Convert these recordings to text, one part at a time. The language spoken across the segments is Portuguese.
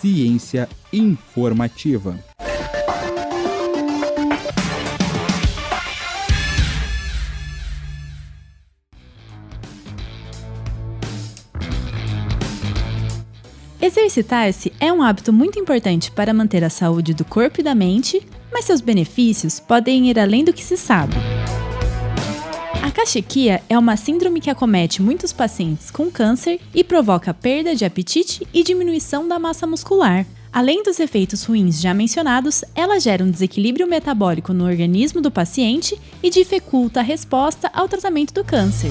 Ciência informativa. Exercitar-se é um hábito muito importante para manter a saúde do corpo e da mente, mas seus benefícios podem ir além do que se sabe. A cachequia é uma síndrome que acomete muitos pacientes com câncer e provoca perda de apetite e diminuição da massa muscular. Além dos efeitos ruins já mencionados, ela gera um desequilíbrio metabólico no organismo do paciente e dificulta a resposta ao tratamento do câncer.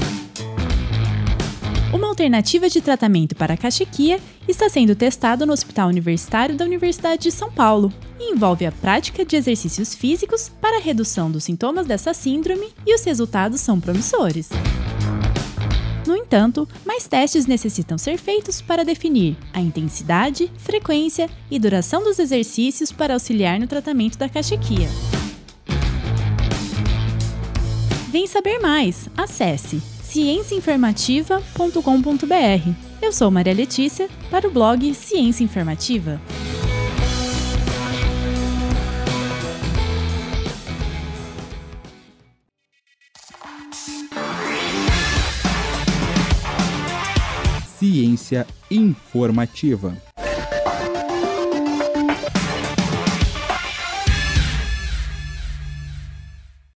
Uma alternativa de tratamento para a cachequia está sendo testado no Hospital Universitário da Universidade de São Paulo e envolve a prática de exercícios físicos para a redução dos sintomas dessa síndrome e os resultados são promissores. No entanto, mais testes necessitam ser feitos para definir a intensidade, frequência e duração dos exercícios para auxiliar no tratamento da cachequia. Vem saber mais! Acesse ciênciainformativa.com.br. Eu sou Maria Letícia para o blog Ciência Informativa. Ciência informativa.